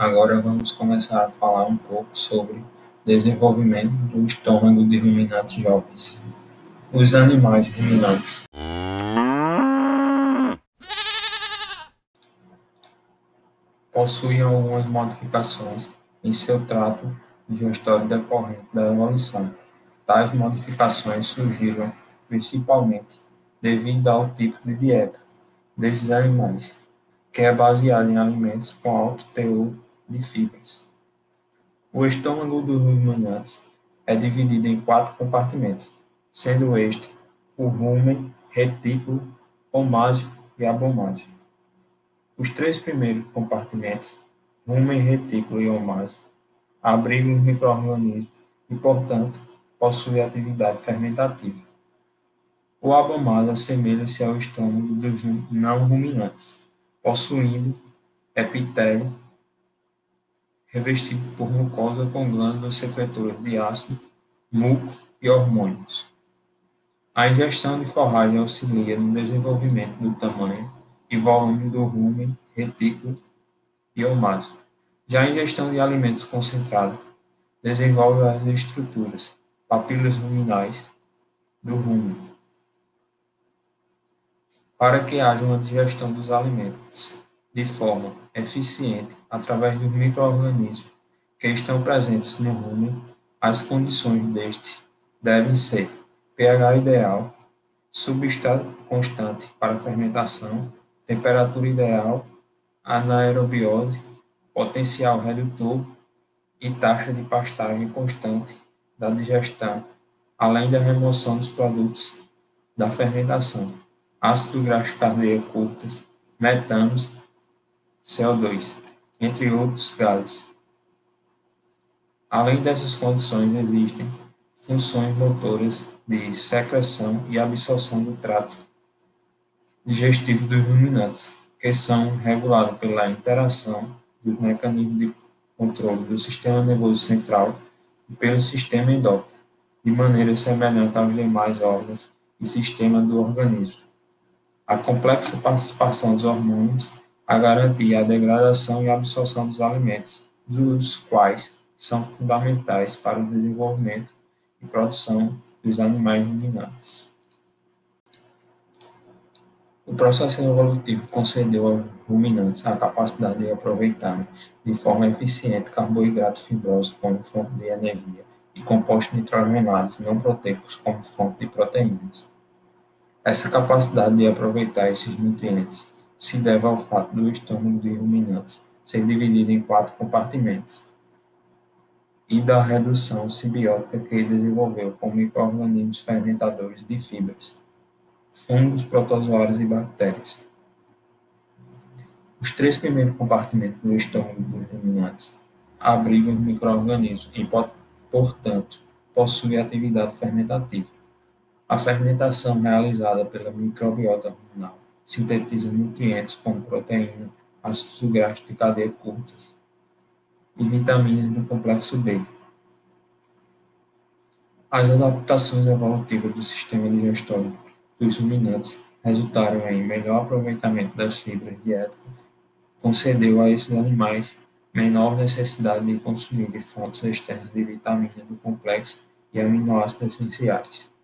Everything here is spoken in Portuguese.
Agora vamos começar a falar um pouco sobre desenvolvimento do estômago de ruminantes jovens. Os animais ruminantes possuem algumas modificações em seu trato digestório decorrente da evolução. Tais modificações surgiram principalmente devido ao tipo de dieta desses animais, que é baseado em alimentos com alto teor fibras. O estômago dos ruminantes é dividido em quatro compartimentos, sendo este o rumen, retículo, omásico e abomásico. Os três primeiros compartimentos, rumen, retículo e omásico, abrigam os micro-organismos e, portanto, possuem atividade fermentativa. O abomásico assemelha-se ao estômago dos não ruminantes, possuindo epitélio revestido por mucosa com glândulas secretoras de ácido, muco e hormônios. A ingestão de forragem auxilia no desenvolvimento do tamanho e volume do rumen, retículo e omásico. Já a ingestão de alimentos concentrados desenvolve as estruturas, papilas ruminais do rumen. Para que haja uma digestão dos alimentos de forma eficiente através dos micro-organismos que estão presentes no rumen, as condições deste devem ser pH ideal, substrato constante para fermentação, temperatura ideal, anaerobiose, potencial redutor e taxa de pastagem constante da digestão, além da remoção dos produtos da fermentação, ácido graxo cardeia curtas, metanos CO2, entre outros gases. Além dessas condições, existem funções motoras de secreção e absorção do trato digestivo dos ruminantes, que são reguladas pela interação dos mecanismos de controle do sistema nervoso central e pelo sistema endócrino, de maneira semelhante aos demais órgãos e sistemas do organismo. A complexa participação dos hormônios a garantir a degradação e absorção dos alimentos, dos quais são fundamentais para o desenvolvimento e produção dos animais ruminantes. O processo evolutivo concedeu aos ruminantes a capacidade de aproveitar de forma eficiente carboidratos fibrosos como fonte de energia e compostos nitrogenados não proteicos como fonte de proteínas. Essa capacidade de aproveitar esses nutrientes se deve ao fato do estômago de ruminantes ser dividido em quatro compartimentos e da redução simbiótica que ele desenvolveu com micro-organismos fermentadores de fibras, fungos, protozoários e bactérias. Os três primeiros compartimentos do estômago dos ruminantes abrigam os micro-organismos e, portanto, possuem atividade fermentativa. A fermentação realizada pela microbiota ruminal sintetiza nutrientes como proteína, ácidos graxos de cadeia curtas e vitaminas do complexo B. As adaptações evolutivas do sistema digestório dos ruminantes resultaram em melhor aproveitamento das fibras diéticas, concedeu a esses animais menor necessidade de consumir de fontes externas de vitaminas do complexo e aminoácidos essenciais.